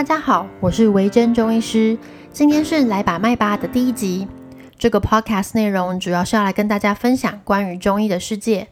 大家好，我是维珍中医师，今天是来把脉吧的第一集。这个 podcast 内容主要是要来跟大家分享关于中医的世界。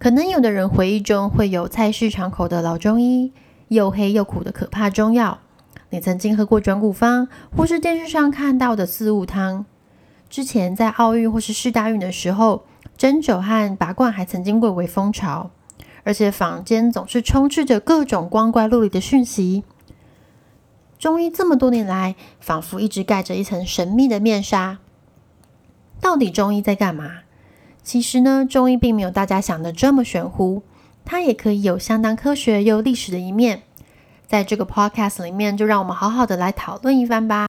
可能有的人回忆中会有菜市场口的老中医，又黑又苦的可怕中药。你曾经喝过转骨方，或是电视上看到的四物汤。之前在奥运或是世大运的时候，针灸和拔罐还曾经贵为风潮，而且坊间总是充斥着各种光怪陆离的讯息。中医这么多年来，仿佛一直盖着一层神秘的面纱。到底中医在干嘛？其实呢，中医并没有大家想的这么玄乎，它也可以有相当科学又历史的一面。在这个 podcast 里面，就让我们好好的来讨论一番吧。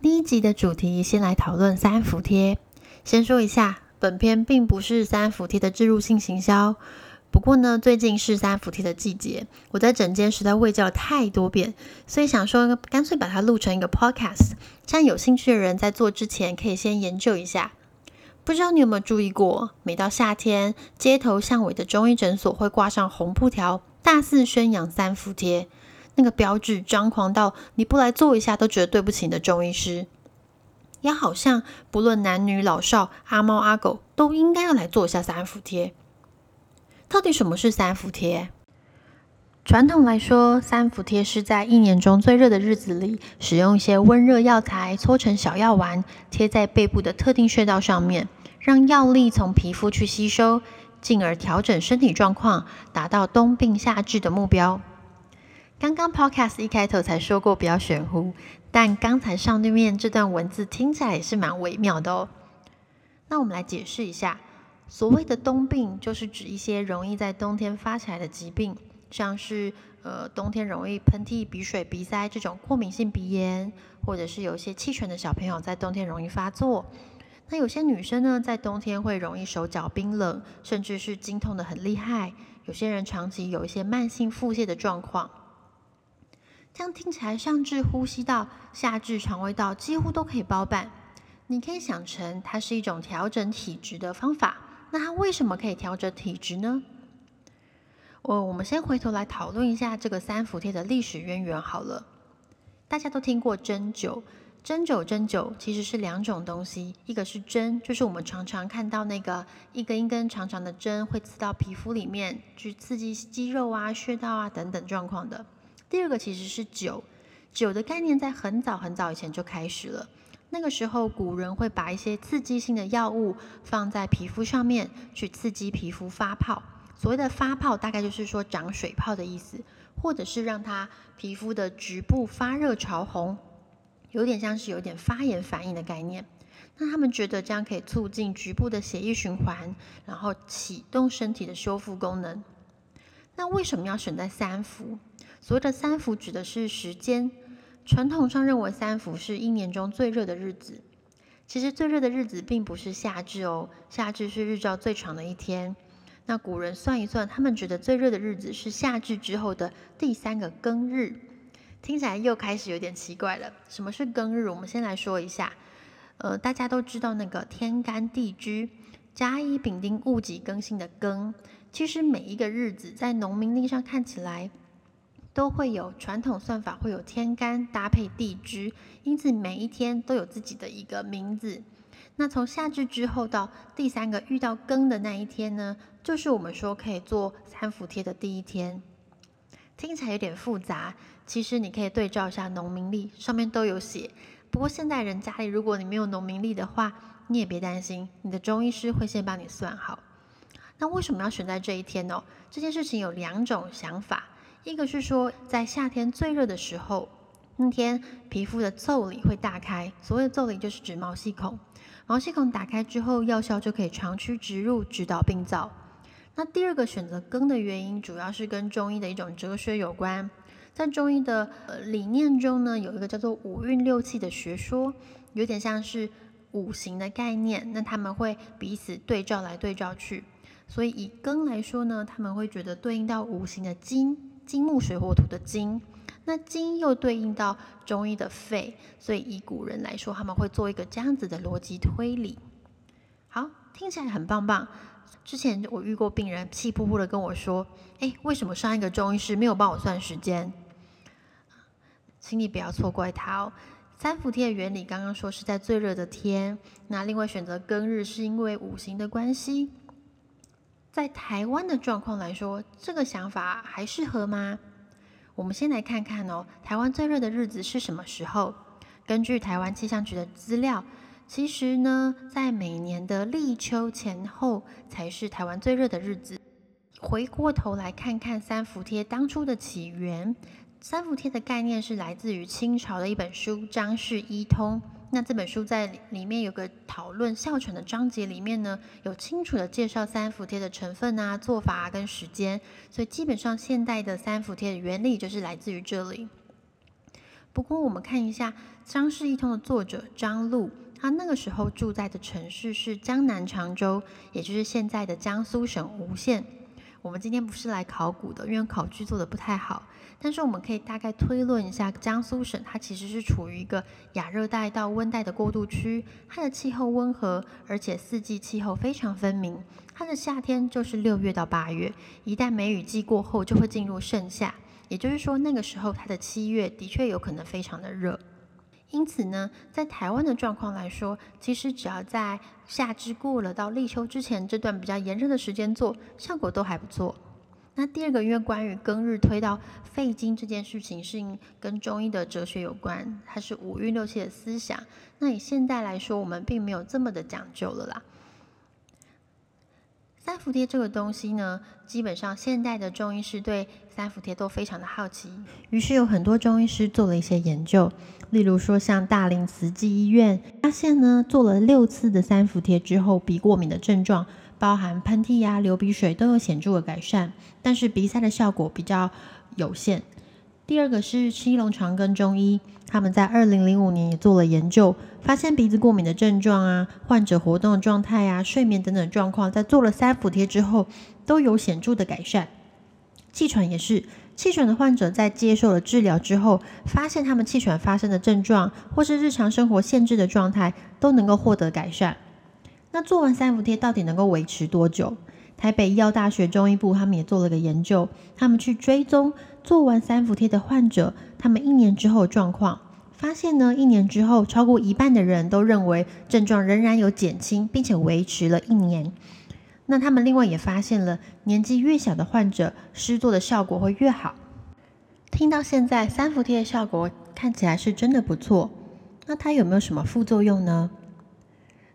第一集的主题，先来讨论三伏贴。先说一下，本片并不是三伏贴的植入性行销。不过呢，最近是三伏贴的季节，我在整间实在喂教了太多遍，所以想说干脆把它录成一个 podcast，这样有兴趣的人在做之前可以先研究一下。不知道你有没有注意过，每到夏天，街头巷尾的中医诊所会挂上红布条，大肆宣扬三伏贴，那个标志张狂到你不来做一下都觉得对不起你的中医师，也好像不论男女老少，阿猫阿狗都应该要来做一下三伏贴。到底什么是三伏贴？传统来说，三伏贴是在一年中最热的日子里，使用一些温热药材搓成小药丸，贴在背部的特定穴道上面，让药力从皮肤去吸收，进而调整身体状况，达到冬病夏治的目标。刚刚 Podcast 一开头才说过比较玄乎，但刚才上对面这段文字听起来也是蛮微妙的哦。那我们来解释一下。所谓的冬病，就是指一些容易在冬天发起来的疾病，像是呃冬天容易喷嚏、鼻水、鼻塞这种过敏性鼻炎，或者是有一些气喘的小朋友在冬天容易发作。那有些女生呢，在冬天会容易手脚冰冷，甚至是经痛的很厉害。有些人长期有一些慢性腹泻的状况。这样听起来，上至呼吸道，下至肠胃道，几乎都可以包办。你可以想成，它是一种调整体质的方法。那它为什么可以调整体质呢？我我们先回头来讨论一下这个三伏贴的历史渊源好了。大家都听过针灸，针灸针灸其实是两种东西，一个是针，就是我们常常看到那个一根一根长长的针会刺到皮肤里面，去刺激肌肉啊、穴道啊等等状况的。第二个其实是灸，灸的概念在很早很早以前就开始了。那个时候，古人会把一些刺激性的药物放在皮肤上面，去刺激皮肤发泡。所谓的发泡，大概就是说长水泡的意思，或者是让它皮肤的局部发热潮红，有点像是有点发炎反应的概念。那他们觉得这样可以促进局部的血液循环，然后启动身体的修复功能。那为什么要选在三伏？所谓的三伏指的是时间。传统上认为三伏是一年中最热的日子，其实最热的日子并不是夏至哦，夏至是日照最长的一天。那古人算一算，他们觉得最热的日子是夏至之后的第三个庚日，听起来又开始有点奇怪了。什么是庚日？我们先来说一下。呃，大家都知道那个天干地支甲乙丙丁戊己庚辛的庚，其实每一个日子在农民历上看起来。都会有传统算法，会有天干搭配地支，因此每一天都有自己的一个名字。那从夏至之后到第三个遇到庚的那一天呢，就是我们说可以做三伏贴的第一天。听起来有点复杂，其实你可以对照一下农民历，上面都有写。不过现代人家里如果你没有农民历的话，你也别担心，你的中医师会先帮你算好。那为什么要选在这一天呢？这件事情有两种想法。一个是说，在夏天最热的时候，那天皮肤的腠理会大开。所谓的腠理就是指毛细孔，毛细孔打开之后，药效就可以长驱直入，指导病灶。那第二个选择庚的原因，主要是跟中医的一种哲学有关。在中医的呃理念中呢，有一个叫做五运六气的学说，有点像是五行的概念。那他们会彼此对照来对照去，所以以庚来说呢，他们会觉得对应到五行的金。金木水火土的金，那金又对应到中医的肺，所以以古人来说，他们会做一个这样子的逻辑推理。好，听起来很棒棒。之前我遇过病人气扑扑的跟我说：“哎，为什么上一个中医师没有帮我算时间？”请你不要错怪他哦。三伏贴的原理刚刚说是在最热的天，那另外选择庚日是因为五行的关系。在台湾的状况来说，这个想法还适合吗？我们先来看看哦，台湾最热的日子是什么时候？根据台湾气象局的资料，其实呢，在每年的立秋前后才是台湾最热的日子。回过头来看看三伏贴当初的起源，三伏贴的概念是来自于清朝的一本书《张氏医通》。那这本书在里面有个讨论哮喘的章节，里面呢有清楚的介绍三伏贴的成分啊、做法跟时间，所以基本上现代的三伏贴的原理就是来自于这里。不过我们看一下《张氏一通》的作者张璐，他那个时候住在的城市是江南常州，也就是现在的江苏省吴县。我们今天不是来考古的，因为考据做的不太好。但是我们可以大概推论一下，江苏省它其实是处于一个亚热带到温带的过渡区，它的气候温和，而且四季气候非常分明。它的夏天就是六月到八月，一旦梅雨季过后，就会进入盛夏。也就是说，那个时候它的七月的确有可能非常的热。因此呢，在台湾的状况来说，其实只要在夏至过了到立秋之前这段比较炎热的时间做，效果都还不错。那第二个，因为关于庚日推到肺经这件事情，是跟中医的哲学有关，它是五运六气的思想。那以现代来说，我们并没有这么的讲究了啦。三伏贴这个东西呢，基本上现代的中医师对三伏贴都非常的好奇，于是有很多中医师做了一些研究。例如说，像大林慈济医院发现呢，做了六次的三伏贴之后，鼻过敏的症状，包含喷嚏呀、流鼻水，都有显著的改善，但是鼻塞的效果比较有限。第二个是七龙长庚中医，他们在二零零五年也做了研究，发现鼻子过敏的症状啊、患者活动状态啊、睡眠等等状况，在做了三伏贴之后，都有显著的改善。气喘也是。气喘的患者在接受了治疗之后，发现他们气喘发生的症状，或是日常生活限制的状态，都能够获得改善。那做完三伏贴到底能够维持多久？台北医药大学中医部他们也做了个研究，他们去追踪做完三伏贴的患者，他们一年之后状况，发现呢，一年之后超过一半的人都认为症状仍然有减轻，并且维持了一年。那他们另外也发现了，年纪越小的患者施作的效果会越好。听到现在三伏贴的效果看起来是真的不错，那它有没有什么副作用呢？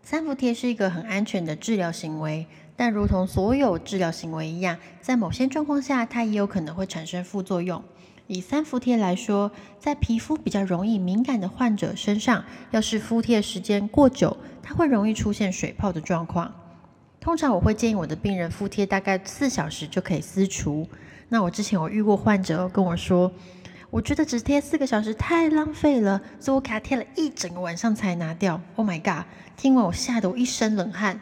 三伏贴是一个很安全的治疗行为，但如同所有治疗行为一样，在某些状况下它也有可能会产生副作用。以三伏贴来说，在皮肤比较容易敏感的患者身上，要是敷贴时间过久，它会容易出现水泡的状况。通常我会建议我的病人敷贴大概四小时就可以撕除。那我之前有遇过患者跟我说，我觉得只贴四个小时太浪费了，所以我给他贴了一整个晚上才拿掉。Oh my god！听完我吓得我一身冷汗。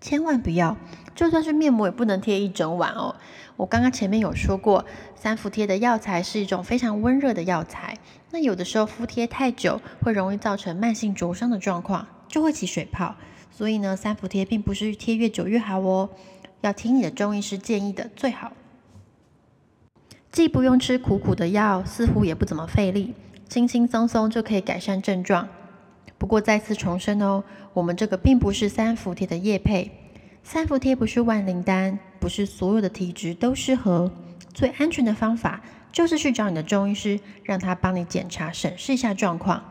千万不要，就算是面膜也不能贴一整晚哦。我刚刚前面有说过，三伏贴的药材是一种非常温热的药材，那有的时候敷贴太久，会容易造成慢性灼伤的状况，就会起水泡。所以呢，三伏贴并不是贴越久越好哦，要听你的中医师建议的最好。既不用吃苦苦的药，似乎也不怎么费力，轻轻松松就可以改善症状。不过再次重申哦，我们这个并不是三伏贴的叶配，三伏贴不是万灵丹，不是所有的体质都适合。最安全的方法就是去找你的中医师，让他帮你检查审视一下状况。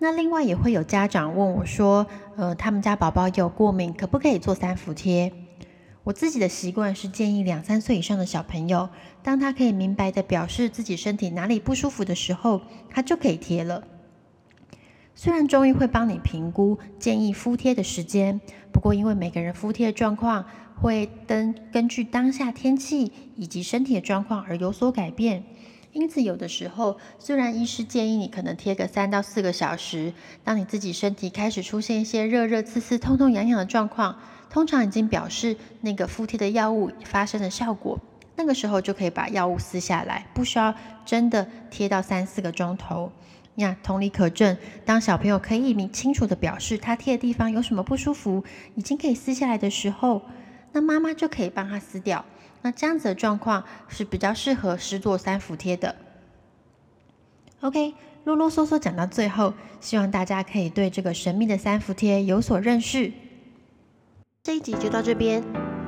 那另外也会有家长问我说，呃，他们家宝宝有过敏，可不可以做三伏贴？我自己的习惯是建议两三岁以上的小朋友，当他可以明白的表示自己身体哪里不舒服的时候，他就可以贴了。虽然中医会帮你评估建议敷贴的时间，不过因为每个人敷贴的状况会根根据当下天气以及身体的状况而有所改变。因此，有的时候虽然医师建议你可能贴个三到四个小时，当你自己身体开始出现一些热热、刺刺、痛痛、痒痒的状况，通常已经表示那个敷贴的药物发生了效果。那个时候就可以把药物撕下来，不需要真的贴到三四个钟头。那同理可证，当小朋友可以明清楚的表示他贴的地方有什么不舒服，已经可以撕下来的时候，那妈妈就可以帮他撕掉。那这样子的状况是比较适合施做三伏贴的。OK，啰啰嗦嗦讲到最后，希望大家可以对这个神秘的三伏贴有所认识。这一集就到这边，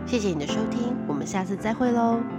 谢谢你的收听，我们下次再会喽。